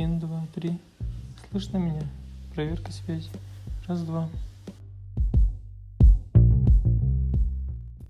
один два три. Слышно меня? Проверка связи. Раз два.